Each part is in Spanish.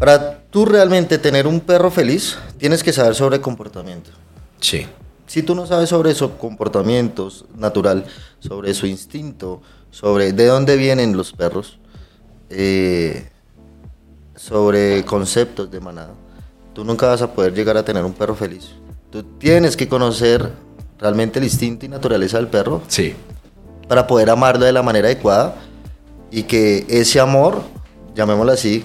Para tú realmente tener un perro feliz, tienes que saber sobre comportamiento. Sí. Si tú no sabes sobre su comportamientos natural, sobre su instinto, sobre de dónde vienen los perros, eh, sobre conceptos de manada, tú nunca vas a poder llegar a tener un perro feliz. Tú tienes que conocer realmente el instinto y naturaleza del perro Sí. para poder amarlo de la manera adecuada y que ese amor, llamémoslo así,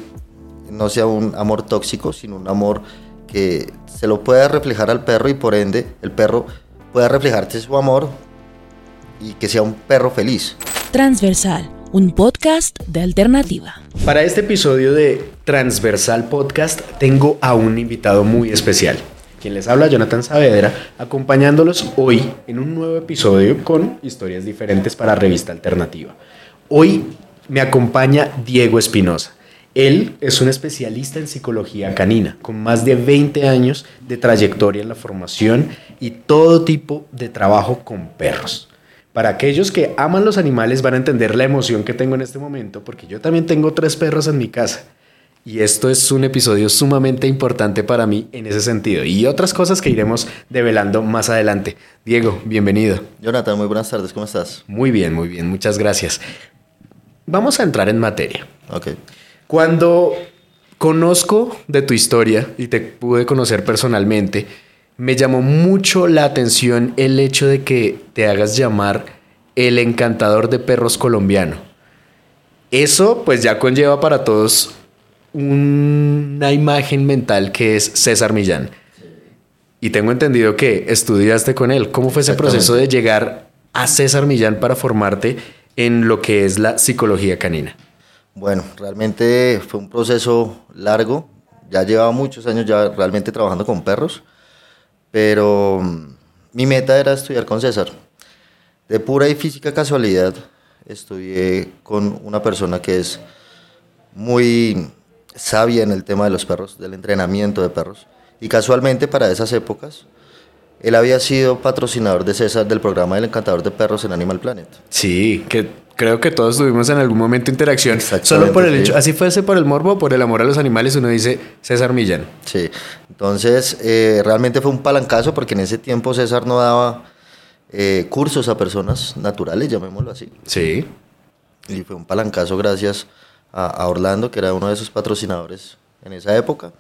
no sea un amor tóxico, sino un amor que se lo pueda reflejar al perro y por ende el perro pueda reflejarte su amor y que sea un perro feliz. Transversal, un podcast de alternativa. Para este episodio de Transversal Podcast tengo a un invitado muy especial. Quien les habla, Jonathan Saavedra, acompañándolos hoy en un nuevo episodio con historias diferentes para Revista Alternativa. Hoy me acompaña Diego Espinosa. Él es un especialista en psicología canina, con más de 20 años de trayectoria en la formación y todo tipo de trabajo con perros. Para aquellos que aman los animales van a entender la emoción que tengo en este momento, porque yo también tengo tres perros en mi casa. Y esto es un episodio sumamente importante para mí en ese sentido. Y otras cosas que iremos develando más adelante. Diego, bienvenido. Jonathan, muy buenas tardes, ¿cómo estás? Muy bien, muy bien, muchas gracias. Vamos a entrar en materia. Ok. Cuando conozco de tu historia y te pude conocer personalmente, me llamó mucho la atención el hecho de que te hagas llamar el encantador de perros colombiano. Eso pues ya conlleva para todos una imagen mental que es César Millán. Y tengo entendido que estudiaste con él. ¿Cómo fue ese proceso de llegar a César Millán para formarte en lo que es la psicología canina? Bueno, realmente fue un proceso largo. Ya llevaba muchos años ya realmente trabajando con perros, pero mm, mi meta era estudiar con César. De pura y física casualidad, estudié con una persona que es muy sabia en el tema de los perros, del entrenamiento de perros. Y casualmente para esas épocas, él había sido patrocinador de César del programa del encantador de perros en Animal Planet. Sí, que creo que todos tuvimos en algún momento interacción. Solo por el sí. hecho, así fuese por el morbo, por el amor a los animales, uno dice César Millán. Sí, entonces eh, realmente fue un palancazo porque en ese tiempo César no daba eh, cursos a personas naturales, llamémoslo así. Sí. Y fue un palancazo gracias a, a Orlando, que era uno de sus patrocinadores en esa época.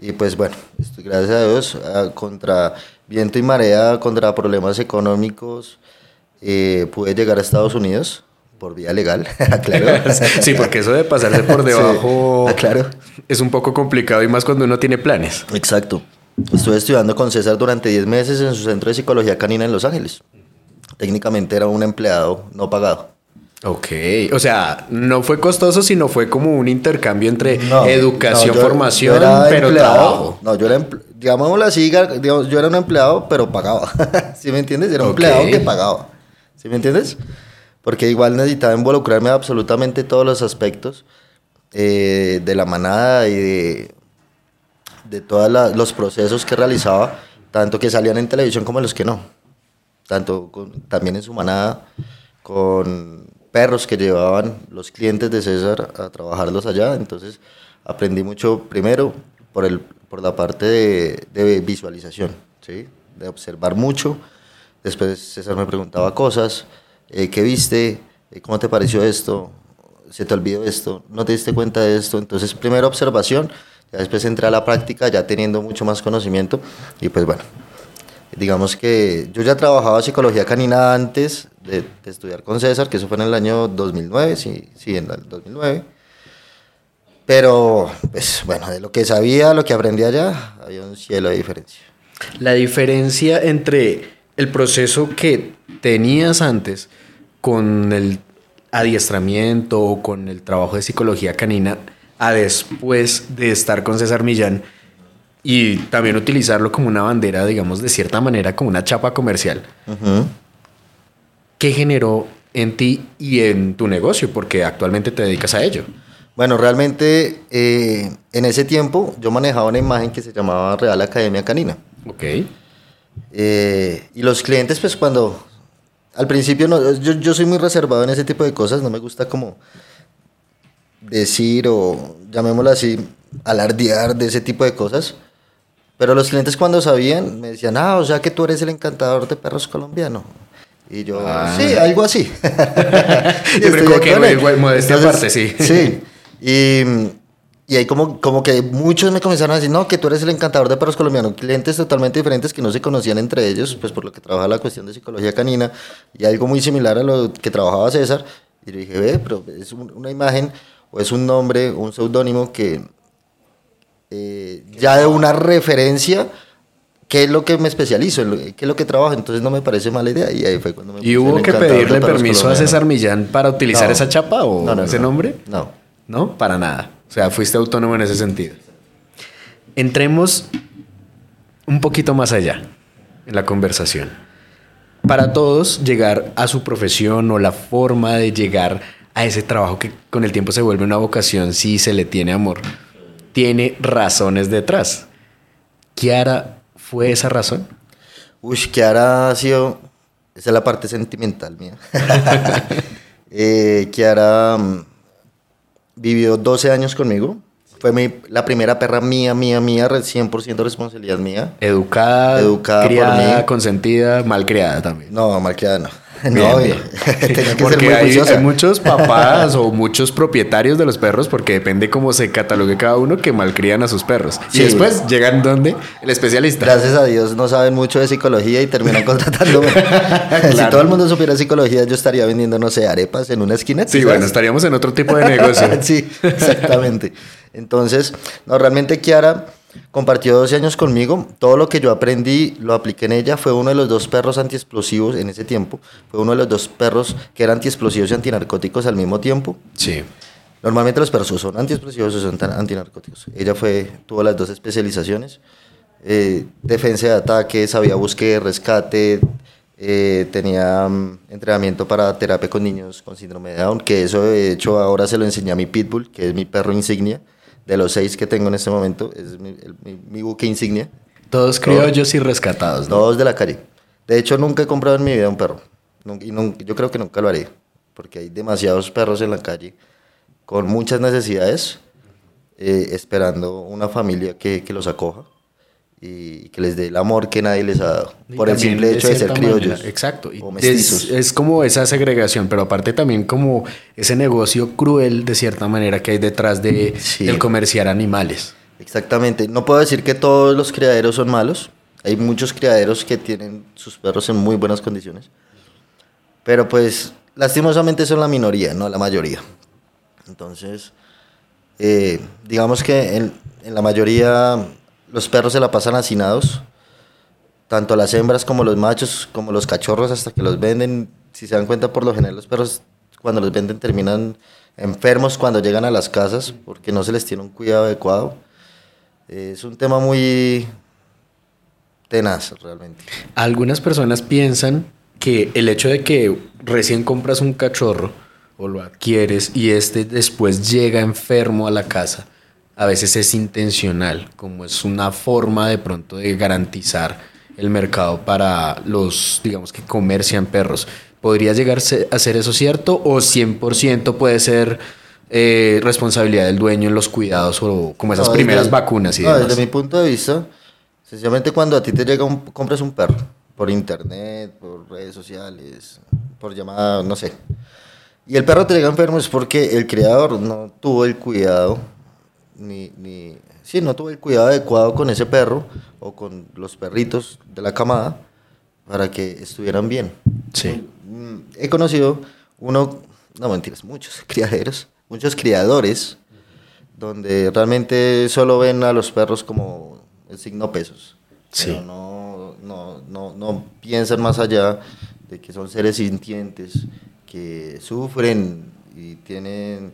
Y pues bueno, gracias a Dios, contra viento y marea, contra problemas económicos, eh, pude llegar a Estados Unidos por vía legal, claro. sí, porque eso de pasarse por debajo Sí, ah, claro. es un poco complicado y más cuando uno tiene planes. Exacto. Estuve estudiando con César durante 10 meses en su centro de psicología canina en Los Ángeles. Técnicamente era un empleado no pagado. Ok, o sea, no fue costoso, sino fue como un intercambio entre No, educación, no, yo- formación, yo era pero empleado. trabajo. No, yo era, digámoslo así, digamos, yo era un empleado, pero pagaba. ¿Sí me entiendes? Era un empleado que pagaba. ¿Sí me entiendes? Porque igual necesitaba involucrarme absolutamente todos los aspectos eh, de la manada y de, de todos los procesos que realizaba, tanto que salían en televisión como los que no. Tanto con- también en su manada, con perros que llevaban los clientes de César a trabajarlos allá. Entonces aprendí mucho primero por, el, por la parte de, de visualización, ¿sí? de observar mucho. Después César me preguntaba cosas, eh, ¿qué viste? Eh, ¿Cómo te pareció esto? ¿Se te olvidó esto? ¿No te diste cuenta de esto? Entonces primero observación, ya después entré a la práctica ya teniendo mucho más conocimiento y pues bueno, digamos que yo ya trabajaba psicología canina antes de, de estudiar con César, que eso fue en el año 2009, sí, sí, en el 2009. Pero, pues bueno, de lo que sabía, lo que aprendí allá, había un cielo de diferencia. La diferencia entre el proceso que tenías antes con el adiestramiento o con el trabajo de psicología canina a después de estar con César Millán y también utilizarlo como una bandera, digamos, de cierta manera, como una chapa comercial. Ujú. ¿Qué generó en ti y en tu negocio? Porque actualmente te dedicas a ello. Bueno, realmente eh, en ese tiempo yo manejaba una imagen que se llamaba Real Academia Canina. Ok. Eh, y los clientes, pues cuando al principio no, yo, yo soy muy reservado en ese tipo de cosas, no me gusta como decir o llamémoslo así, alardear de ese tipo de cosas. Pero los clientes cuando sabían me decían, ah, o sea que tú eres el encantador de perros colombiano. Y yo, Ah. sí, algo así. Y como de que modestia aparte, sí. Sí. Y, y ahí como, como que muchos me comenzaron a decir, no, que tú eres el encantador de perros colombianos. Clientes totalmente diferentes que no se conocían entre ellos, pues por lo que trabaja la cuestión de psicología canina y algo muy similar a lo que trabajaba César. Y yo dije, ve, pero es un- una imagen o es un nombre, un seudónimo que eh, ya de una referencia, ¿qué es lo que me especializo? ¿Qué es lo que trabajo? Entonces no me parece mala idea. Y ahí fue cuando me ¿Y hubo que pedirle permiso a. César Millán para utilizar No. esa chapa o No, no, ese no. nombre? No. No, para nada. O sea, fuiste autónomo en ese sentido. Entremos un poquito más allá en la conversación. Para todos, llegar a su profesión o la forma de llegar a ese trabajo que con el tiempo se vuelve una vocación si se le tiene amor, tiene razones detrás. ¿Kiara fue esa razón? Uy, ahora ha sido. Esa es la parte sentimental mía. eh, Kiara mm, vivió 12 años conmigo. Fue mi- la primera perra mía, mía, mía, re- 100% responsabilidad mía. Educada, Educada por criada, mí. consentida, malcriada también. No, malcriada no. No, bien. tenía que porque ser muy hay, hay muchos papás o muchos propietarios de los perros, porque depende cómo se catalogue cada uno, que malcrían a sus perros. Y después llegan donde el especialista. Gracias a Dios no saben mucho de psicología y terminan contratándome. Si todo el mundo supiera psicología, yo estaría vendiendo, no sé, arepas en una esquina. Sí, ¿sabes? bueno, estaríamos en otro tipo de negocio. sí, exactamente. Entonces, no, realmente Kiara compartió 12 años conmigo. Todo lo que yo aprendí lo apliqué en ella. Fue uno de los dos perros antiexplosivos en ese tiempo. Fue uno de los dos perros que eran antiexplosivos y antinarcóticos al mismo tiempo. Sí. Normalmente los perros son antiexplosivos o son antinarcóticos. Ella fue, tuvo las dos especializaciones. Eh, defensa de ataque, sabía búsqueda, rescate, eh, tenía mm, entrenamiento para terapia con niños con síndrome de Down, que eso de hecho ahora se lo enseñé a mi Pitbull, que es mi perro insignia, de los seis que tengo en este momento, es mi, el- mi- mi buque insignia. Todos criollos y rescatados, ¿no? Todos de la calle. De hecho, nunca he comprado en mi vida un perro. Y nun- yo creo que nunca lo haré. Porque hay demasiados perros en la calle con muchas necesidades, eh, esperando una familia que, que los acoja y que les dé el amor que nadie les ha dado. Y Por el simple hecho de ser criollos. manera, Exacto. Y O es, es como esa segregación, pero aparte también como ese negocio cruel de cierta manera que hay detrás de, Sí. del comerciar animales. Exactamente. No puedo decir que todos los criaderos son malos. Hay muchos criaderos que tienen sus perros en muy buenas condiciones. Pero pues, lastimosamente son la minoría, no la mayoría. Entonces, eh, digamos que en, en la mayoría los perros se la pasan hacinados. Tanto las hembras como los machos, como los cachorros, hasta que los venden. Si se dan cuenta, por lo general los perros cuando los venden terminan enfermos cuando llegan a las casas porque no se les tiene un cuidado adecuado. Es un tema muy tenaz realmente. Algunas personas piensan que el hecho de que recién compras un cachorro o lo adquieres y este después llega enfermo a la casa, a veces es intencional, como es una forma de pronto de garantizar el mercado para los, digamos, que comercian perros. ¿Podría llegar a ser eso cierto o 100% puede ser eh, responsabilidad del dueño en los cuidados o como esas No, primeras vacunas y no, demás? Desde mi punto de vista, sencillamente cuando a ti te llega un, compras un perro por internet, por redes sociales, por llamada, no sé. Y el perro te llega enfermo es porque el criador no tuvo el cuidado, ni, ni, sí, no tuvo el cuidado adecuado con ese perro o con los perritos de la camada para que estuvieran bien. Sí. Mm, He conocido uno, no mentiras, muchos criaderos, muchos criadores, donde realmente solo ven a los perros como el signo pesos. Sí. Pero no, no, no, no piensan más allá de que son seres sintientes, que sufren y tienen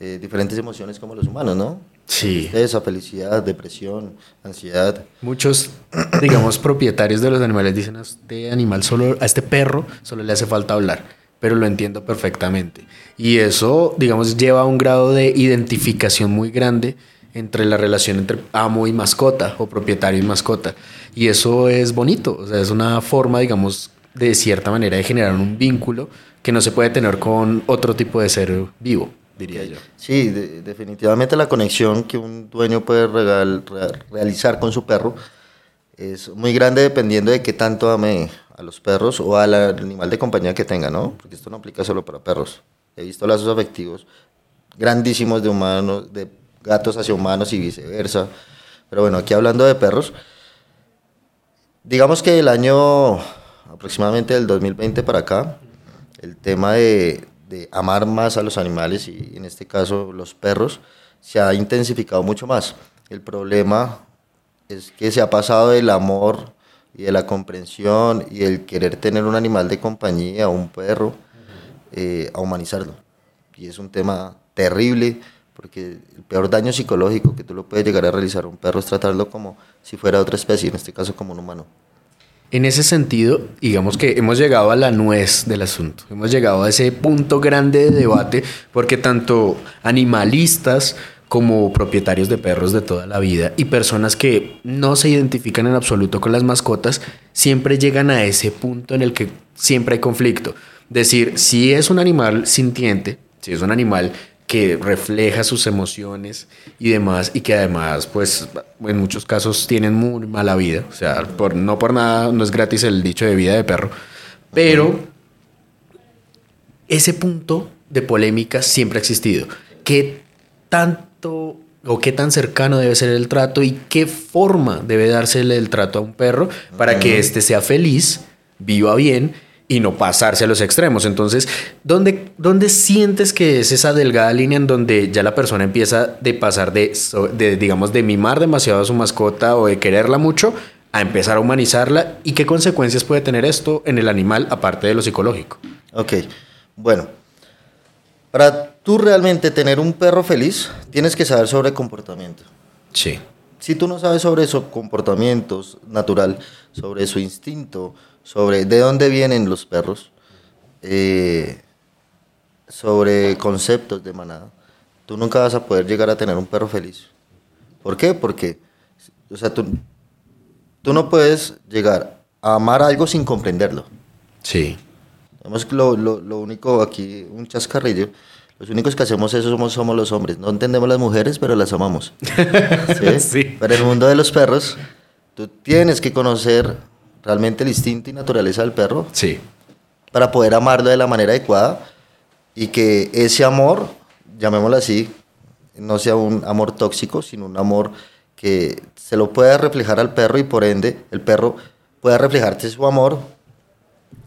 eh, diferentes emociones como los humanos, ¿no? Sí. Esa felicidad, depresión, ansiedad. Muchos, digamos, propietarios de los animales dicen a este animal solo, a este perro solo le hace falta hablar, pero lo entiendo perfectamente. Y eso, digamos, lleva a un grado de identificación muy grande entre la relación entre amo y mascota o propietario y mascota. Y eso es bonito, o sea, es una forma, digamos, de cierta manera de generar un vínculo que no se puede tener con otro tipo de ser vivo. Diría yo. Sí, de- definitivamente la conexión que un dueño puede regal- re- realizar con su perro es muy grande dependiendo de qué tanto ame a los perros o al animal de compañía que tenga, ¿no? Porque esto no aplica solo para perros. He visto lazos afectivos grandísimos de humanos, de gatos hacia humanos y viceversa. Pero bueno, aquí hablando de perros, digamos que el año aproximadamente del 2020 para acá, el tema de, de amar más a los animales y en este caso los perros se ha intensificado mucho más. El problema es que se ha pasado del amor y de la comprensión y el querer tener un animal de compañía, un perro, eh, a humanizarlo. Y es un tema terrible porque el peor daño psicológico que tú lo puedes llegar a realizar a un perro es tratarlo como si fuera otra especie, en este caso como un humano. En ese sentido, digamos que hemos llegado a la nuez del asunto. Hemos llegado a ese punto grande de debate porque tanto animalistas como propietarios de perros de toda la vida y personas que no se identifican en absoluto con las mascotas, siempre llegan a ese punto en el que siempre hay conflicto. Decir, si es un animal sintiente, si es un animal que refleja sus emociones y demás, y que además, pues, en muchos casos tienen muy mala vida. O sea, por, no por nada, no es gratis el dicho de vida de perro. Pero ese punto de polémica siempre ha existido. ¿Qué tanto o qué tan cercano debe ser el trato y qué forma debe dársele el trato a un perro para que éste sea feliz, viva bien y no pasarse a los extremos. Entonces, ¿dónde, ¿dónde sientes que es esa delgada línea en donde ya la persona empieza de pasar de, de, digamos, de mimar demasiado a su mascota o de quererla mucho a empezar a humanizarla? ¿Y qué consecuencias puede tener esto en el animal aparte de lo psicológico? Ok, bueno. Para tú realmente tener un perro feliz, tienes que saber sobre comportamiento. Sí. Si tú no sabes sobre su comportamiento natural, sobre su instinto, sobre de dónde vienen los perros, eh, sobre conceptos de manada, tú nunca vas a poder llegar a tener un perro feliz. ¿Por qué? Porque, o sea, tú, tú no puedes llegar a amar algo sin comprenderlo. Sí. Lo, lo, lo único aquí, un chascarrillo, los únicos que hacemos eso somos, somos los hombres. No entendemos las mujeres, pero las amamos. ¿Sí? Sí. Pero en el mundo de los perros, tú tienes que conocer realmente el instinto y naturaleza del perro Sí. para poder amarlo de la manera adecuada y que ese amor, llamémoslo así, no sea un amor tóxico, sino un amor que se lo pueda reflejar al perro y por ende el perro pueda reflejarte su amor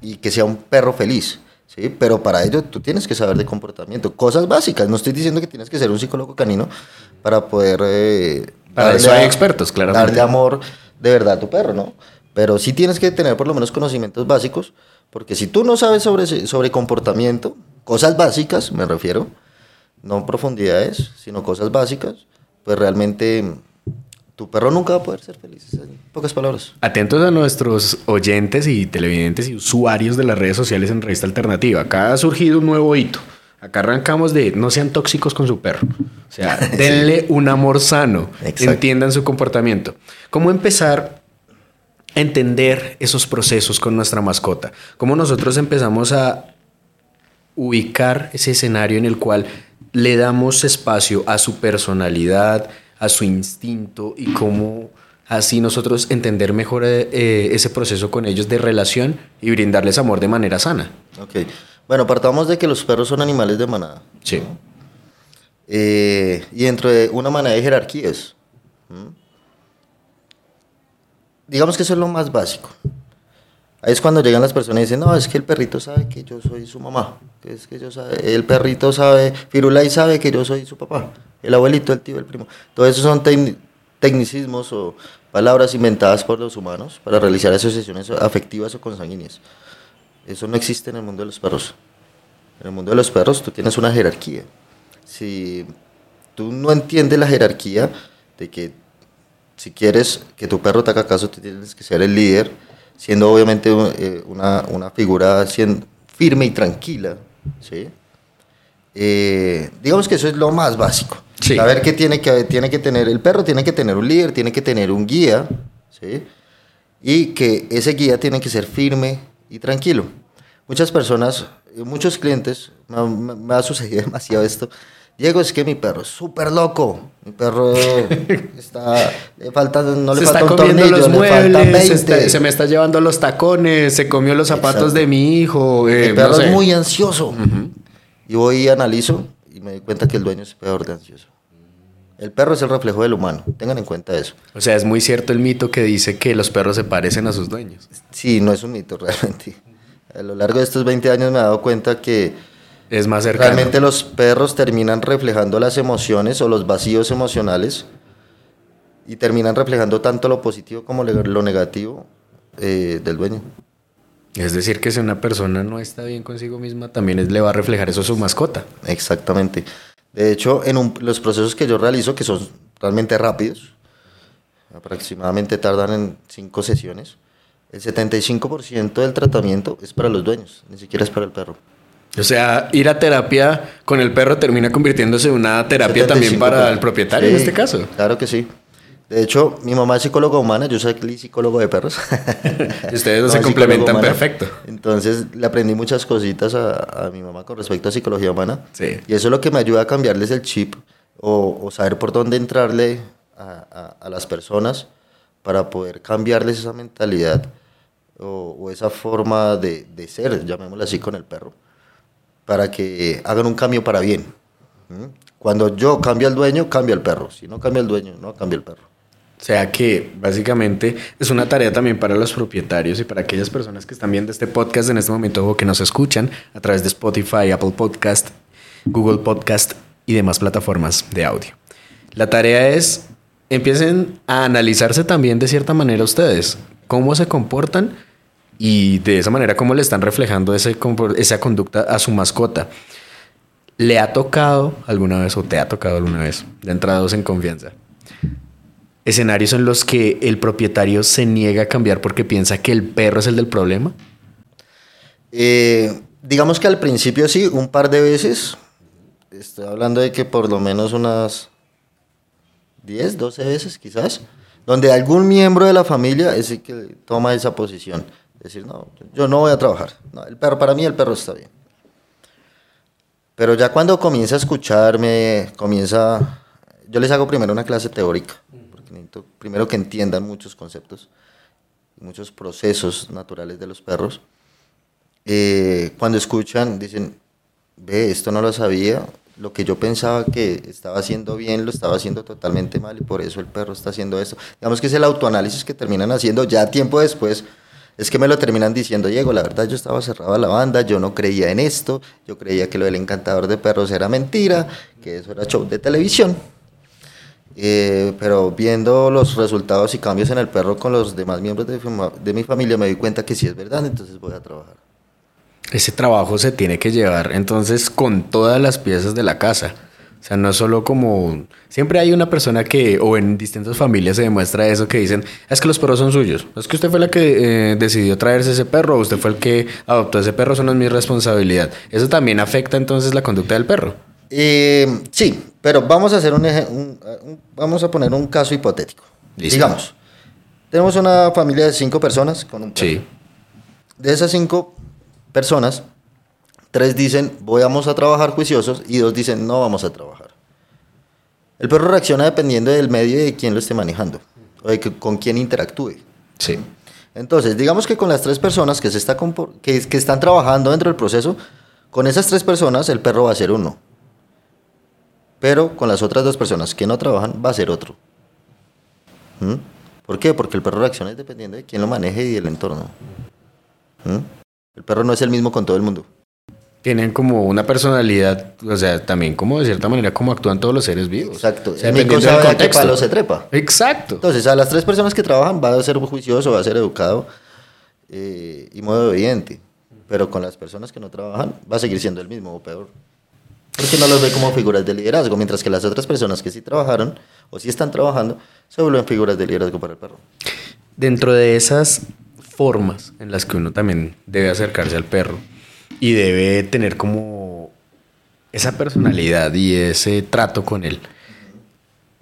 y que sea un perro feliz. ¿sí? Pero para ello tú tienes que saber de comportamiento, cosas básicas. No estoy diciendo que tienes que ser un psicólogo canino para poder... eh, Para eso hay a- expertos, claramente. Darle amor de verdad a tu perro, ¿no? Pero sí tienes que tener por lo menos conocimientos básicos, porque si tú no sabes sobre, sobre comportamiento, cosas básicas, me refiero, no profundidades, sino cosas básicas, pues realmente tu perro nunca va a poder ser feliz, en pocas palabras. Atentos a nuestros oyentes y televidentes y usuarios de las redes sociales en Revista Alternativa. Acá ha surgido un nuevo hito. Acá arrancamos de no sean tóxicos con su perro. O sea, denle un amor sano. Exacto. Entiendan su comportamiento. ¿Cómo empezar entender esos procesos con nuestra mascota? ¿Cómo nosotros empezamos a ubicar ese escenario en el cual le damos espacio a su personalidad, a su instinto y cómo así nosotros entender mejor eh, eh, ese proceso con ellos de relación y brindarles amor de manera sana. Ok. Bueno, partamos de que los perros son animales de manada. Sí. Eh, y dentro de una manada de jerarquías. ¿m? Digamos que eso es lo más básico. Ahí es cuando llegan las personas y dicen, no, es que el perrito sabe que yo soy su mamá. Es que yo sabe, el perrito sabe, Firulai sabe que yo soy su papá. El abuelito, el tío, el primo. Todo eso son tecni- tecnicismos o palabras inventadas por los humanos para realizar asociaciones afectivas o consanguíneas. Eso no existe en el mundo de los perros. En el mundo de los perros tú tienes una jerarquía. Si tú no entiendes la jerarquía de que si quieres que tu perro te haga caso, tú tienes que ser el líder, siendo obviamente eh, una, una figura siendo firme y tranquila. ¿sí? Eh, digamos que eso es lo más básico. Sí. Saber que tiene que tiene que tener el perro, tiene que tener un líder, tiene que tener un guía, ¿sí? y que ese guía tiene que ser firme y tranquilo. Muchas personas eh, muchos clientes, me, me- me ha sucedido demasiado esto. Diego, es que mi perro es súper loco. Mi perro está, le falta, no le se falta está un comiendo tornillo, los le muebles, se, 20. está- se me está llevando los tacones, se comió los zapatos Exacto. de mi hijo. eh, El perro no sé. es muy ansioso. Y voy y analizo y me doy cuenta que el dueño es peor de ansioso. El perro es el reflejo del humano. Tengan en cuenta eso. O sea, es muy cierto el mito que dice que los perros se parecen a sus dueños. Sí, no es un mito realmente. A lo largo de estos 20 años me he dado cuenta que Es más cercano. realmente los perros terminan reflejando las emociones o los vacíos emocionales y terminan reflejando tanto lo positivo como lo negativo eh, del dueño. Es decir, que si una persona no está bien consigo misma, también es- le va a reflejar eso a su mascota. Exactamente. De hecho, en un- los procesos que yo realizo, que son realmente rápidos, aproximadamente tardan en cinco sesiones, el 75% del tratamiento es para los dueños, ni siquiera es para el perro. O sea, ir a terapia con el perro termina convirtiéndose en una terapia también 75, para el propietario en Sí, este caso. Claro que sí. De hecho, mi mamá es psicóloga humana, yo soy psicólogo de perros. Ustedes dos se complementan perfecto. Entonces le aprendí muchas cositas a, a mi mamá con respecto a psicología humana. Sí. Y eso es lo que me ayuda a cambiarles el chip o, o saber por dónde entrarle a, a- a las personas para poder cambiarles esa mentalidad o, o esa forma de, de ser, llamémoslo así, con el perro, para que hagan un cambio para bien. ¿Mm? Cuando yo cambio al dueño, cambia el perro. Si no cambia el dueño, no cambia el perro. O sea que básicamente es una tarea también para los propietarios y para aquellas personas que están viendo este podcast en este momento o que nos escuchan a través de Spotify, Apple Podcast, Google Podcast y demás plataformas de audio. La tarea es empiecen a analizarse también de cierta manera ustedes, cómo se comportan y de esa manera cómo le están reflejando ese, esa conducta a su mascota. ¿Le ha tocado alguna vez o te ha tocado alguna vez, de entrados en confianza, escenarios en los que el propietario se niega a cambiar porque piensa que el perro es el del problema? Eh, digamos que al principio sí, un par de veces. Estoy hablando de que por lo menos unas 10, 12 veces quizás, donde algún miembro de la familia es el que toma esa posición. Decir, no, yo no voy a trabajar. No, el perro, para mí el perro está bien. Pero ya cuando comienza a escucharme, comienza... Yo les hago primero una clase teórica, porque necesito primero que entiendan muchos conceptos, muchos procesos naturales de los perros eh, cuando escuchan, dicen, ve, esto no lo sabía, lo que yo pensaba que estaba haciendo bien, lo estaba haciendo totalmente mal y por eso el perro está haciendo esto. Digamos que es el autoanálisis que terminan haciendo ya tiempo después. Es que me lo terminan diciendo, Diego, la verdad yo estaba cerrado a la banda, yo no creía en esto, yo creía que lo del encantador de perros era mentira, que eso era show de televisión. Eh, pero viendo los resultados y cambios en el perro con los demás miembros de, de mi familia me di cuenta que sí es verdad, entonces voy a trabajar. Ese trabajo se tiene que llevar entonces con todas las piezas de la casa. O sea, no solo como... Siempre hay una persona que, o en distintas familias se demuestra eso, que dicen, es que los perros son suyos. Es que usted fue la que eh, decidió traerse ese perro, o usted fue el que adoptó ese perro, eso no es mi responsabilidad. Eso también afecta entonces la conducta del perro. Eh, sí, pero vamos a hacer un- un- vamos a poner un caso hipotético. Listo. Digamos, tenemos una familia de cinco personas con un perro. Sí. De esas cinco personas, tres dicen vamos a trabajar juiciosos y dos dicen no vamos a trabajar. El perro reacciona dependiendo del medio y de quién lo esté manejando o de que- con quién interactúe. Sí. Entonces, digamos que con las tres personas que, se está que están trabajando dentro del proceso, con esas tres personas el perro va a ser uno. Pero con las otras dos personas que no trabajan va a ser otro. ¿Mm? ¿Por qué? Porque el perro reacciona dependiendo de quién lo maneje y del entorno. ¿Mm? El perro no es el mismo con todo el mundo. Tienen como una personalidad, o sea, también como de cierta manera como actúan todos los seres vivos. Exacto. O sea, del sabe a qué palo se trepa. Exacto. Entonces, a las tres personas que trabajan va a ser juicioso, va a ser educado eh, y muy obediente. Pero con las personas que no trabajan va a seguir siendo el mismo o peor. Porque no los ve como figuras de liderazgo, mientras que las otras personas que sí trabajaron o sí están trabajando se vuelven figuras de liderazgo para el perro. Dentro de esas formas en las que uno también debe acercarse al perro y debe tener como esa personalidad y ese trato con él,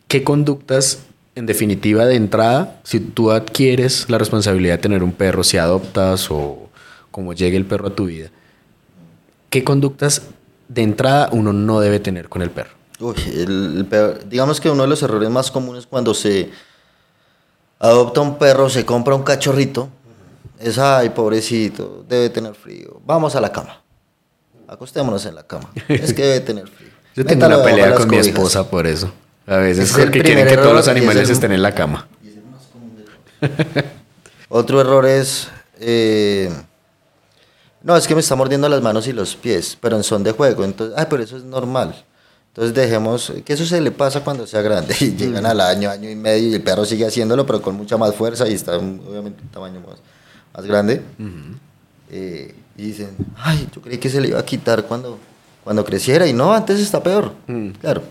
¿qué conductas, en definitiva, de entrada, si tú adquieres la responsabilidad de tener un perro, si adoptas o como llegue el perro a tu vida, ¿qué conductas de entrada uno no debe tener con el perro? El, peor- digamos que uno de los errores más comunes cuando se adopta un perro, se compra un cachorrito, es, ay, pobrecito, debe tener frío, vamos a la cama, acostémonos en la cama, es que debe tener frío. Yo tengo Métalo una de pelea con mi esposa por eso. A veces Es el porque quieren que todos los y es animales el- estén en la cama. Otro error es, eh, no, es que me está mordiendo las manos y los pies, pero en son de juego, entonces, ay, pero eso es normal. Entonces dejemos, que eso se le pasa cuando sea grande, y llegan al año, año y medio, y el perro sigue haciéndolo, pero con mucha más fuerza, y está obviamente un tamaño más, más grande. Eh, y dicen, ay, yo creí que se le iba a quitar cuando, cuando creciera, y no, antes está peor. Mm. Claro.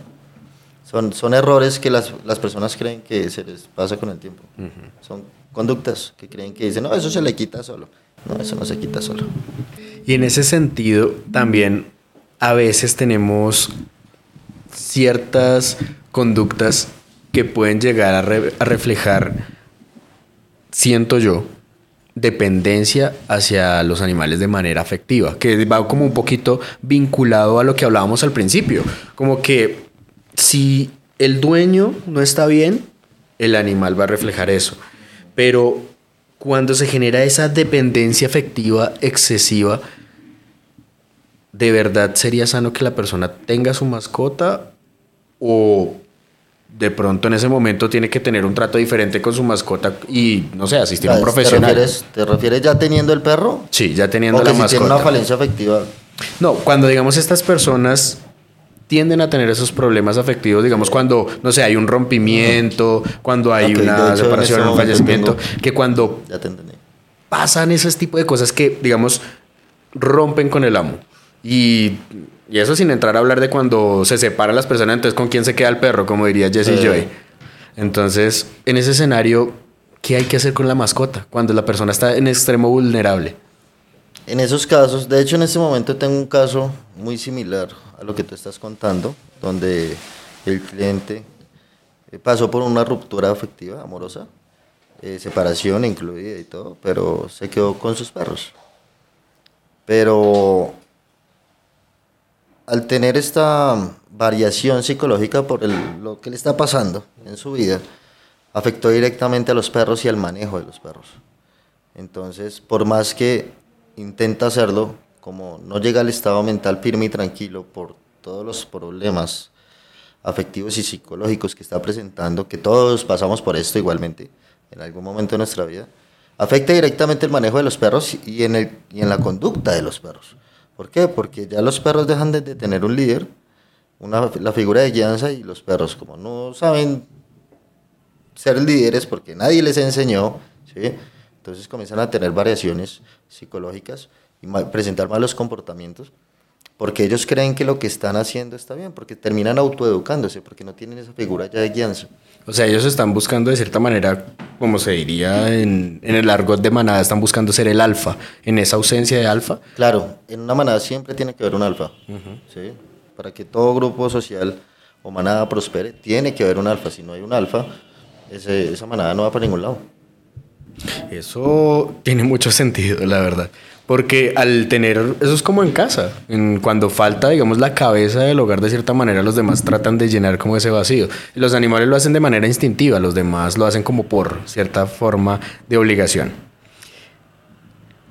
Son, son errores que las, las personas creen que se les pasa con el tiempo. Son conductas que creen que dicen, no, eso se le quita solo. No, eso no se quita solo. Y en ese sentido, también a veces tenemos ciertas conductas que pueden llegar a, re- a reflejar, siento yo, dependencia hacia los animales de manera afectiva, que va como un poquito vinculado a lo que hablábamos al principio, como que si el dueño no está bien, el animal va a reflejar eso, pero cuando se genera esa dependencia afectiva excesiva, ¿de verdad sería sano que la persona tenga su mascota o de pronto en ese momento tiene que tener un trato diferente con su mascota y, no sé, asistir a un ¿Te profesional? refieres, ¿Te refieres ya teniendo el perro? Sí, ya teniendo o que la si mascota. tiene una falencia afectiva. No, cuando digamos estas personas tienden a tener esos problemas afectivos, digamos cuando, no sé, hay un rompimiento, cuando hay una hecho, en separación, este un fallecimiento, tengo- que cuando Ya te entendí. pasan esos tipos de cosas que, digamos, rompen con el amo. Y, y eso sin entrar a hablar de cuando se separan las personas, entonces con quién se queda el perro, como diría Jesse Sí. Joy. Entonces, en ese escenario, ¿qué hay que hacer con la mascota cuando la persona está en extremo vulnerable? En esos casos, de hecho en este momento tengo un caso muy similar a lo que tú estás contando, donde el cliente eh, pasó por una ruptura afectiva, amorosa, eh, separación incluida y todo, pero se quedó con sus perros. Pero al tener esta variación psicológica por lo que le está pasando en su vida, afectó directamente a los perros y al manejo de los perros. Entonces, por más que intenta hacerlo, como no llega al estado mental firme y tranquilo por todos los problemas afectivos y psicológicos que está presentando, que todos pasamos por esto igualmente en algún momento de nuestra vida, afecta directamente el manejo de los perros y en la conducta de los perros. ¿Por qué? Porque ya los perros dejan de, tener un líder, una, la figura de guianza y los perros, como no saben ser líderes porque nadie les enseñó, ¿sí? entonces comienzan a tener variaciones psicológicas y presentar malos comportamientos porque ellos creen que lo que están haciendo está bien, porque terminan autoeducándose, porque no tienen esa figura ya de guianza. O sea, ellos están buscando de cierta manera, como se diría en, en el argot de manada, están buscando ser el alfa. En esa ausencia de alfa, Claro, en una manada siempre tiene que haber un alfa, ¿sí? Para que todo grupo social o manada prospere, tiene que haber un alfa. Si no hay un alfa, ese- esa manada no va para ningún lado. eso tiene mucho sentido, la verdad. Porque al tener, eso es como en casa, en, cuando falta, digamos, la cabeza del hogar de cierta manera, los demás tratan de llenar como ese vacío. Los animales lo hacen de manera instintiva, los demás lo hacen como por cierta forma de obligación.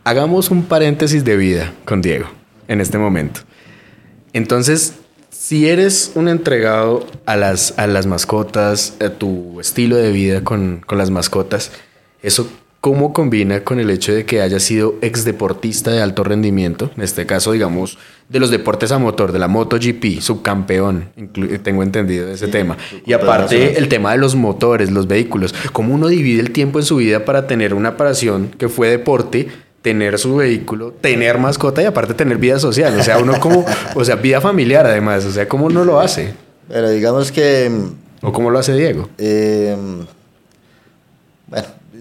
Hagamos un paréntesis de vida con Diego en este momento. Entonces, si eres un entregado a las, a las mascotas, a tu estilo de vida con, con las mascotas, ¿eso cómo combina con el hecho de que hayas sido ex deportista de alto rendimiento? En este caso, digamos, de los deportes a motor, de la MotoGP, subcampeón, inclu- tengo entendido de ese tema. Y aparte, el tema de los motores, los vehículos, cómo uno divide el tiempo en su vida para tener una pasión que fue deporte, tener su vehículo, tener mascota y aparte tener vida social, o sea, uno como, o sea, vida familiar además, o sea, cómo uno lo hace Pero digamos que o cómo lo hace Diego. Eh,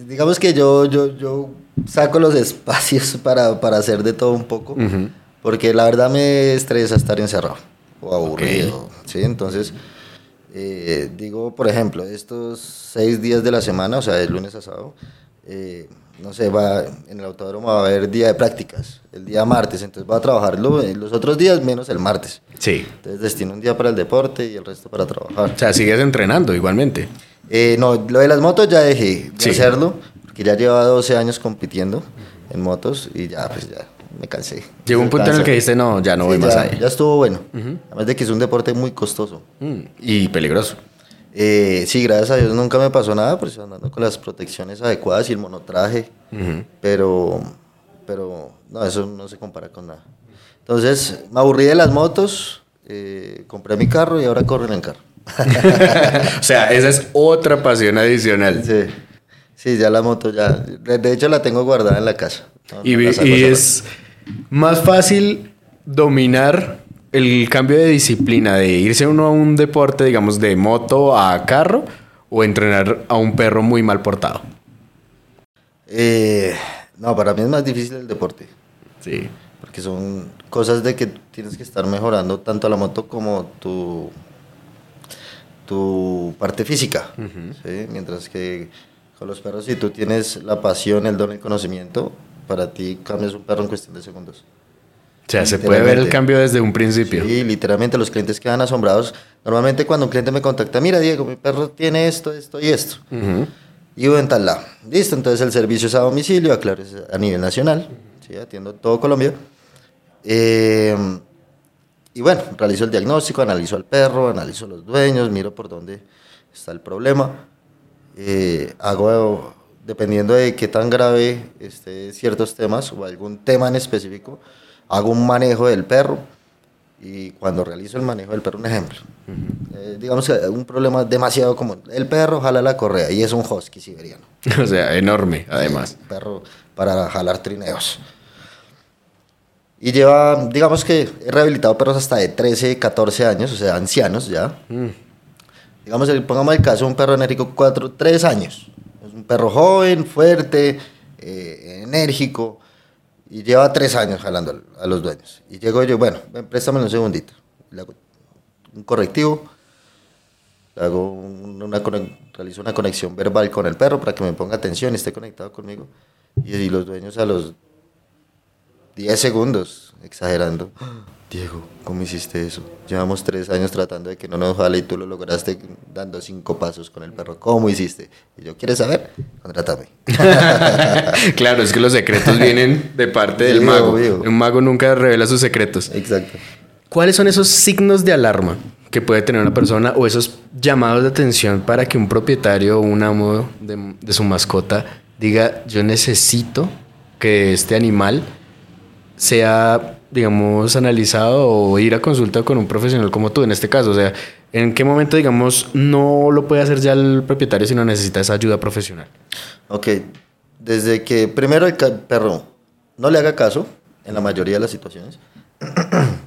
digamos que yo, yo, yo saco los espacios para, para hacer de todo un poco, porque la verdad me estresa estar encerrado o aburrido, ¿sí? Entonces, eh, digo, por ejemplo, estos seis días de la semana, o sea, de lunes a sábado, eh, no sé, va, en el autódromo va a haber día de prácticas, el día martes, entonces va a trabajarlo en los otros días menos el martes. Sí. Entonces destino un día para el deporte y el resto para trabajar. O sea, sigues entrenando igualmente. Eh, no, lo de las motos ya dejé de Sí. hacerlo, porque ya llevaba 12 años compitiendo en motos y ya, pues ya me cansé. Llegó un punto en el que dijiste, no, ya no Sí, voy más ahí. Ya estuvo bueno. Además de que es un deporte muy costoso. Mm, Y peligroso. Eh, sí, gracias a Dios nunca me pasó nada, pues andando con las protecciones adecuadas y el monotraje, Ujú. pero, pero no, eso no se compara con nada. Entonces, me aburrí de las motos, eh, compré mi carro y ahora corren en carro. o sea, esa es otra pasión adicional. Sí, sí, ya la moto ya, de hecho la tengo guardada en la casa. No, Y, la y es más fácil dominar el cambio de disciplina, de irse uno a un deporte, digamos, de moto a carro, o entrenar a un perro muy mal portado. Eh, no, para mí es más difícil el deporte. Sí. Porque son cosas de que tienes que estar mejorando tanto la moto como tu, tu parte física. ¿sí? Mientras que con los perros, si tú tienes la pasión, el don, el conocimiento, para ti cambias un perro en cuestión de segundos. O sea, se puede ver el cambio desde un principio. Sí, literalmente los clientes quedan asombrados. Normalmente cuando un cliente me contacta, mira Diego, mi perro tiene esto, esto y esto. Ujú. Y vivo en tal lado. Listo, entonces el servicio es a domicilio, aclaro, es a nivel nacional. ¿sí? Atiendo todo Colombia. Eh, y bueno, realizo el diagnóstico, analizo al perro, analizo los dueños, miro por dónde está el problema. Eh, hago, dependiendo de qué tan grave esté ciertos temas o algún tema en específico, hago un manejo del perro. Y cuando realizo el manejo del perro, un ejemplo, eh, digamos que un problema demasiado común. El perro jala la correa y es un husky siberiano. O sea, enorme, además. Un perro para jalar trineos. Y lleva, digamos que he rehabilitado perros hasta de 13, 14 años, o sea, ancianos ya. Mm. Digamos, el- pongamos el caso de un perro enérgico, 4, 3 años. Es un perro joven, fuerte, eh, enérgico, y lleva 3 años jalando al- a los dueños. Y llego yo, bueno, ven, préstamelo un segundito. Le hago un correctivo, le hago un- una, realizo una conexión verbal con el perro para que me ponga atención y esté conectado conmigo. Y, y los dueños a los 10 segundos, exagerando. Diego, ¿cómo hiciste eso? Llevamos tres años tratando de que no nos jale y tú lo lograste dando cinco pasos con el perro. ¿Cómo hiciste? Y yo, ¿quieres saber? Contrátame. claro, es que los secretos vienen de parte del mago. Un mago nunca revela sus secretos. Exacto. ¿Cuáles son esos signos de alarma que puede tener una persona o esos llamados de atención para que un propietario o un amo de, de su mascota diga, yo necesito que este animal sea, digamos, analizado o ir a consulta con un profesional como tú en este caso? O sea, ¿en qué momento, digamos, no lo puede hacer ya el propietario sino necesita esa ayuda profesional? Ok, desde que primero el perro no le haga caso, en la mayoría de las situaciones,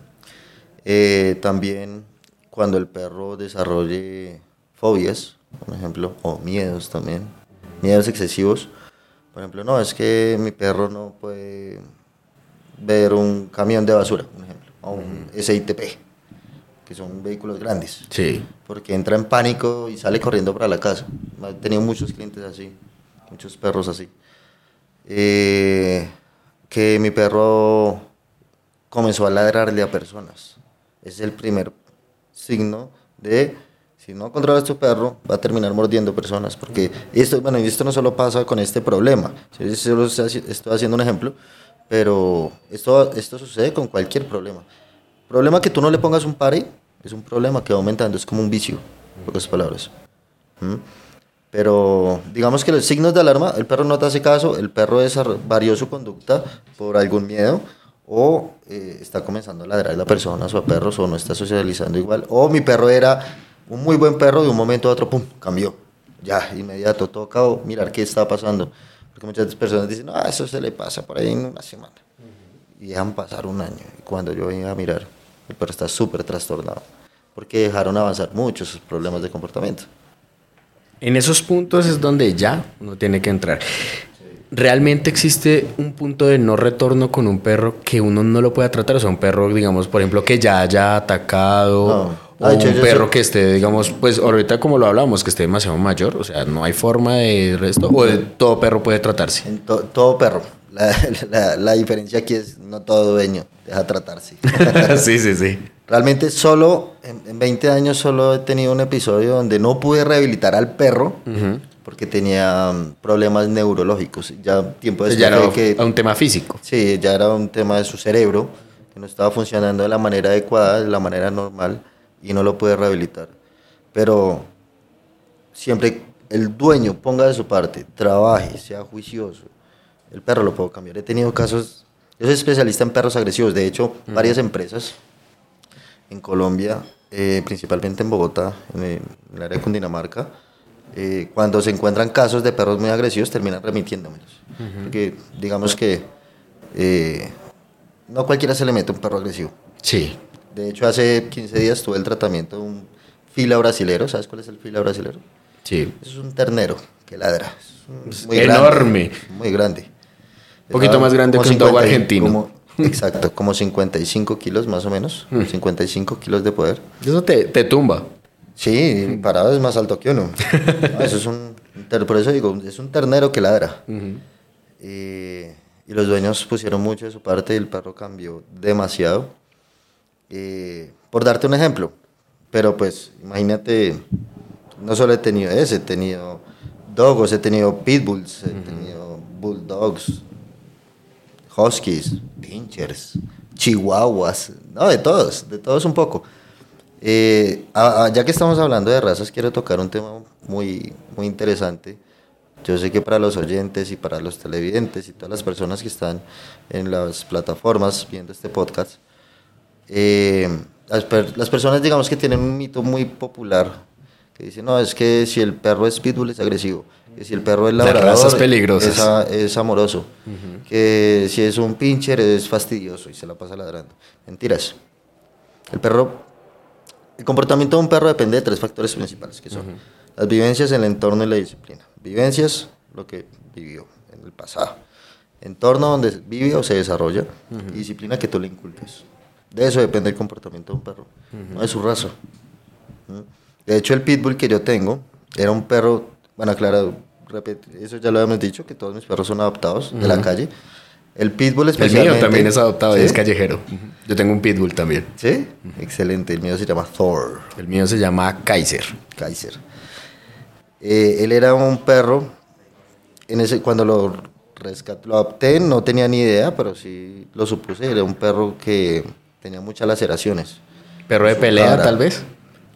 Eh, también cuando el perro desarrolle fobias, por ejemplo, o miedos también, miedos excesivos, por ejemplo, no, es que mi perro no puede ver un camión de basura, por ejemplo, o un SITP, que son vehículos grandes Sí. porque entra en pánico y sale corriendo para la casa. He tenido muchos clientes así, muchos perros así. Eh, que mi perro comenzó a ladrarle a personas. Es el primer signo de, si no controlas tu perro, va a terminar mordiendo personas. Porque esto, bueno, y esto no solo pasa con este problema, estoy haciendo un ejemplo, pero esto, esto sucede con cualquier problema. Problema que tú no le pongas un pare es un problema que va aumentando, es como un vicio, en pocas palabras. ¿Mm? Pero digamos que los signos de alarma, el perro no te hace caso, el perro varió su conducta por algún miedo o eh, está comenzando a ladrar a la persona a perros o no está socializando igual. O mi perro era un muy buen perro de un momento a otro, pum, cambió. Ya, inmediato, toca mirar qué está pasando. Porque muchas personas dicen, ah, eso se le pasa por ahí en una semana y dejan pasar un año. Y cuando yo venía a mirar, el perro está súper trastornado, porque dejaron avanzar muchos sus problemas de comportamiento. En esos puntos es donde ya uno tiene que entrar. ¿Realmente existe un punto de no retorno con un perro que uno no lo pueda tratar? O sea, un perro, digamos, por ejemplo, que ya haya atacado. O Ah, un perro sé- que esté, digamos, pues ahorita como lo hablábamos, que esté demasiado mayor, o sea, no hay forma de resto, o de todo perro puede tratarse. En to- todo perro. La, la- la diferencia aquí es no todo dueño deja tratarse. sí, sí, sí. Realmente solo, en, en 20 años solo he tenido un episodio donde no pude rehabilitar al perro. Porque tenía mm, problemas neurológicos. Ya tiempo después ya era que... un tema físico. Sí, ya era un tema de su cerebro que no estaba funcionando de la manera adecuada, de la manera normal, y no lo pude rehabilitar. Pero siempre el dueño ponga de su parte, trabaje, sea juicioso, el perro lo puedo cambiar. He tenido casos, yo soy especialista en perros agresivos, de hecho, varias empresas en Colombia, eh, principalmente en Bogotá, en el, en el área de Cundinamarca, eh, cuando se encuentran casos de perros muy agresivos, terminan remitiéndomelos. Porque digamos que eh, no cualquiera se le mete un perro agresivo. Sí. De hecho, hace 15 días tuve el tratamiento de un fila brasilero. ¿Sabes cuál es el fila brasilero? Sí. Es un ternero que ladra. Es un- enorme. grande, muy grande. Un poquito más grande que un dogo 50 y- argentino. como- exacto, como 55 kilos más o menos. Mm. 55 kilos de poder. Eso te, te tumba. Sí, parado es más alto que uno. No, eso es un, por eso digo, es un ternero que ladra. Eh, y los dueños pusieron mucho de su parte y el perro cambió demasiado. Eh, por darte un ejemplo, pero pues imagínate, no solo he tenido ese, he tenido dogos, he tenido pitbulls, he tenido bulldogs, huskies, pinchers, chihuahuas, no, de todos, de todos un poco. Eh, a- a- ya que estamos hablando de razas, quiero tocar un tema muy, muy interesante. Yo sé que para los oyentes y para los televidentes y todas las personas que están en las plataformas viendo este podcast, eh, las, per- las personas digamos que tienen un mito muy popular que dicen, no, es que si el perro es pitbull es agresivo, que si el perro es labrador es, a- es amoroso, que si es un pincher es fastidioso y se la pasa ladrando. Mentiras. El perro el comportamiento de un perro depende de tres factores principales, que son las vivencias, el entorno y la disciplina. Vivencias, lo que vivió en el pasado. Entorno donde vive o se desarrolla. Y disciplina que tú le inculques. De eso depende el comportamiento de un perro, no de su raza. ¿Mm? De hecho, el pitbull que yo tengo era un perro, bueno, claro, repet- eso ya lo habíamos dicho, que todos mis perros son adoptados de la calle. El pitbull El especialmente... mío también es adoptado y es callejero. Yo tengo un pitbull también. ¿Sí? Excelente, el mío se llama Thor. El mío se llama Kaiser. Kaiser. Eh, él era un perro, en ese, cuando lo, rescat- lo adopté no tenía ni idea, pero sí lo supuse, era un perro que tenía muchas laceraciones. Perro de pelea, cara. tal vez.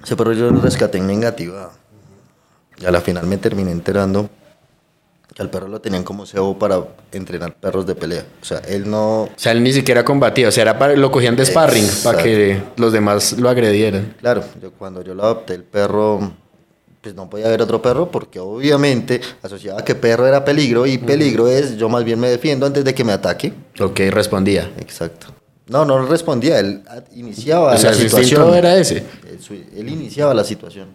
Ese perro yo lo rescaté en negativa. Y a la final me terminé enterando al perro lo tenían como cebo para entrenar perros de pelea. O sea, él no... O sea, él ni siquiera combatía. O sea, era para, lo cogían de sparring para que los demás lo agredieran. Claro, yo cuando yo lo adopté el perro, pues no podía haber otro perro porque obviamente asociaba que perro era peligro y peligro es yo más bien me defiendo antes de que me ataque. Ok, respondía. Exacto. No, no respondía, él iniciaba O sea, la su situación. era ese. Él iniciaba la situación.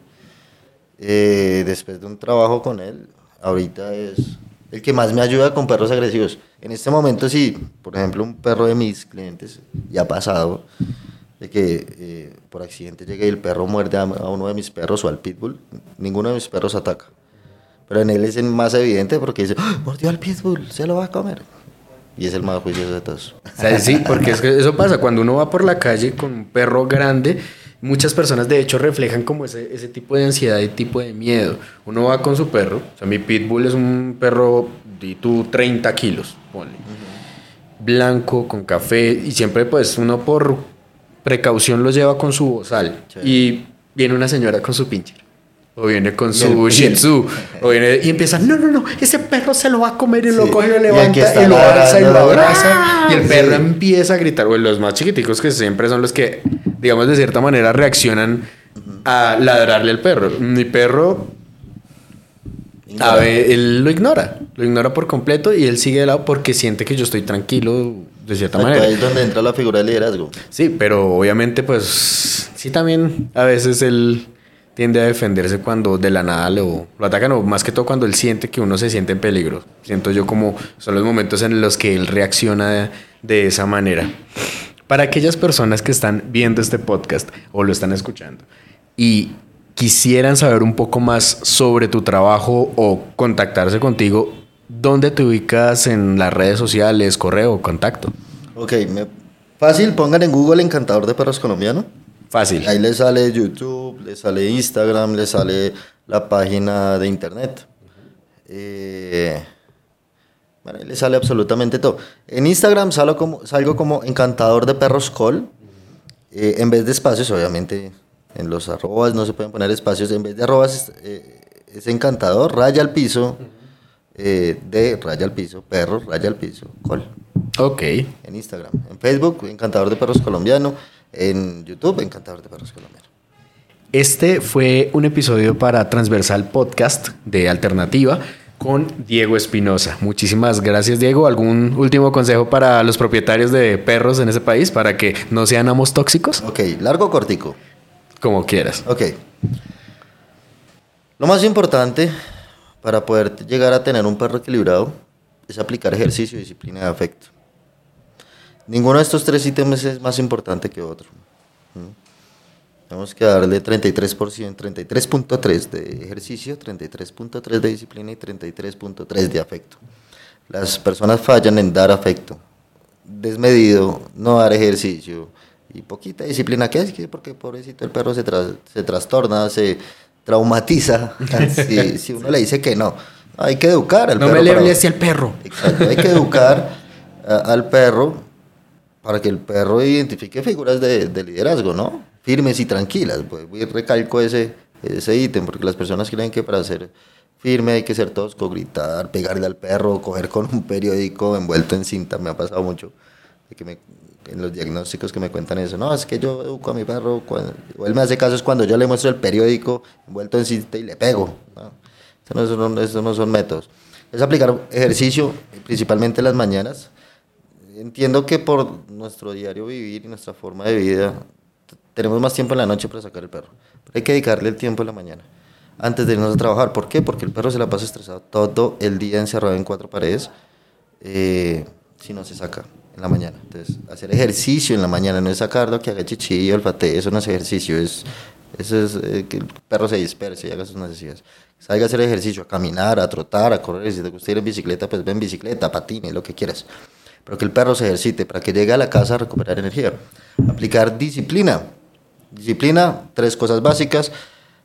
Eh, después de un trabajo con él, ahorita es el que más me ayuda con perros agresivos. En este momento, sí, por ejemplo, un perro de mis clientes, ya ha pasado, de que eh, por accidente llega y el perro muerde a, uno de mis perros o al pitbull, ninguno de mis perros ataca. Pero en él es el más evidente porque dice, "¡Ah! mordió al pitbull, se lo va a comer. Y es el más juicioso de todos. Sí, porque es que eso pasa. Cuando uno va por la calle con un perro grande, muchas personas de hecho reflejan como ese, ese tipo de ansiedad y tipo de miedo. Uno va con su perro. O sea, mi pitbull es un perro de tú 30 kilos, ponle. Blanco, con café. Y siempre pues uno por precaución lo lleva con su bozal. Sí. Y viene una señora con su pincher. O viene con su shih tzu. O viene y empieza, no, no, no, ese perro se lo va a comer y lo coge y lo Y levanta está y, lo alza y lo abraza. Y el Sí. perro empieza a gritar. O los más chiquiticos que siempre son los que, digamos, de cierta manera reaccionan a ladrarle al perro. Mi perro, a ver, él lo ignora. Lo ignora por completo y él sigue de lado porque siente que yo estoy tranquilo de cierta Exacto, manera. ahí es donde entra la figura de liderazgo. Sí, pero obviamente, pues, sí también a veces él tiende a defenderse cuando de la nada lo, lo atacan o más que todo cuando él siente que uno se siente en peligro. Siento yo como son los momentos en los que él reacciona de, de esa manera. Para aquellas personas que están viendo este podcast o lo están escuchando y quisieran saber un poco más sobre tu trabajo o contactarse contigo, ¿dónde te ubicas en las redes sociales, correo, contacto? Ok, fácil, pongan en Google Encantador de Perros Colombiano. Fácil. Ahí les sale YouTube, les sale Instagram, les sale la página de internet. Eh, bueno, ahí les sale absolutamente todo. En Instagram salgo como, salgo como Encantador de Perros Col. Eh, en vez de espacios, obviamente, en los arrobas no se pueden poner espacios. En vez de arrobas eh, es Encantador, raya al piso, eh, de raya al piso, perros, raya al piso, col Ok. en Instagram. En Facebook, Encantador de Perros Colombiano. En YouTube, Encantador de Perros Colombiano. Este fue un episodio para Transversal Podcast de Alternativa con Diego Espinosa. Muchísimas gracias, Diego. ¿Algún último consejo para los propietarios de perros en ese país para que no sean amos tóxicos? Ok, largo o cortico. Como quieras. Ok. Lo más importante para poder llegar a tener un perro equilibrado es aplicar ejercicio, disciplina y afecto. Ninguno de estos tres ítems es más importante que otro. Tenemos que darle 33%, 33.3 de ejercicio, 33.3 de disciplina y 33.3 de afecto. Las personas fallan en dar afecto, desmedido, no dar ejercicio y poquita disciplina. ¿Qué es? Que Porque pobrecito el perro se, tras- se trastorna, se traumatiza si, si uno le dice que no. Hay que educar al No perro. me le para- hable así al perro. Exacto, hay que educar a- al perro para que el perro identifique figuras de, de liderazgo, ¿no? Firmes y tranquilas. Pues, recalco ese, ese ítem, porque las personas creen que para ser firme hay que ser tosco, gritar, pegarle al perro, coger con un periódico envuelto en cinta. Me ha pasado mucho que me- en los diagnósticos que me cuentan eso. No, es que yo educo a mi perro, cuando, o él me hace caso es cuando yo le muestro el periódico envuelto en cinta y le pego. ¿no? Eso no, son- eso no son métodos. Es aplicar ejercicio, principalmente en las mañanas. Entiendo que por nuestro diario vivir y nuestra forma de vida, tenemos más tiempo en la noche para sacar el perro. Pero hay que dedicarle el tiempo en la mañana, antes de irnos a trabajar. ¿Por qué? Porque el perro se la pasa estresado todo el día encerrado en cuatro paredes, eh, si no se saca en la mañana. Entonces, hacer ejercicio en la mañana no es sacarlo, que haga chichi, olfatee, eso no es ejercicio, es, eso es eh, que el perro se disperse y haga sus necesidades. Salga a hacer ejercicio, a caminar, a trotar, a correr. Si te gusta ir en bicicleta, pues ven en bicicleta, patine, lo que quieras. Pero que el perro se ejercite para que llegue a la casa a recuperar energía. Aplicar disciplina. Disciplina, tres cosas básicas.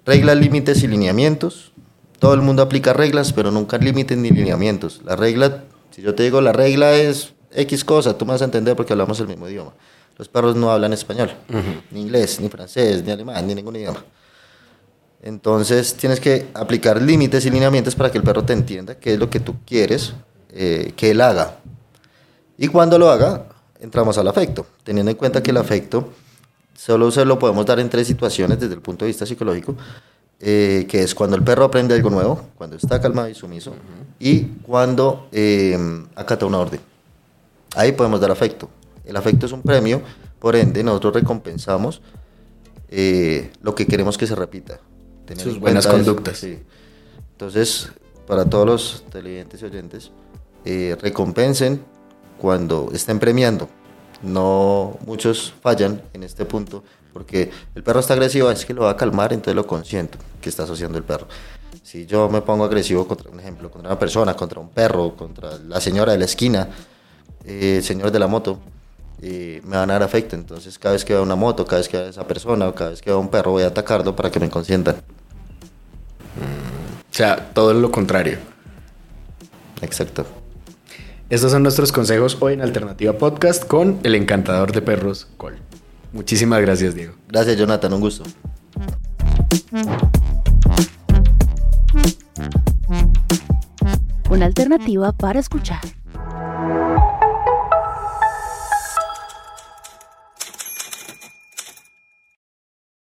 Reglas, límites y lineamientos. Todo el mundo aplica reglas, pero nunca límites ni lineamientos. La regla, si yo te digo la regla es X cosa, tú me vas a entender porque hablamos el mismo idioma. Los perros no hablan español, ni inglés, ni francés, ni alemán, ni ningún idioma. Entonces tienes que aplicar límites y lineamientos para que el perro te entienda qué es lo que tú quieres eh, que él haga. Y cuando lo haga, entramos al afecto, teniendo en cuenta que el afecto solo se lo podemos dar en tres situaciones desde el punto de vista psicológico, eh, que es cuando el perro aprende algo nuevo, cuando está calmado y sumiso, y cuando eh, acata una orden. Ahí podemos dar afecto. El afecto es un premio, por ende nosotros recompensamos eh, lo que queremos que se repita. Sus en buenas eso. conductas. Sí. Entonces, para todos los televidentes y oyentes, eh, recompensen cuando estén premiando. No, muchos fallan en este punto porque el perro está agresivo, es que lo va a calmar, entonces lo consiento que está asociando el perro. Si yo me pongo agresivo contra un ejemplo, contra una persona, contra un perro, contra la señora de la esquina, eh, el señor de la moto, eh, me van a dar afecto. Entonces, cada vez que vea una moto, cada vez que vea esa persona, o cada vez que vea un perro, voy a atacarlo para que me consientan. O sea, todo lo contrario. Exacto. Estos son nuestros consejos hoy en Alternativa Podcast con el encantador de perros Col. Muchísimas gracias, Diego. Gracias, Jonathan, un gusto. Una alternativa para escuchar.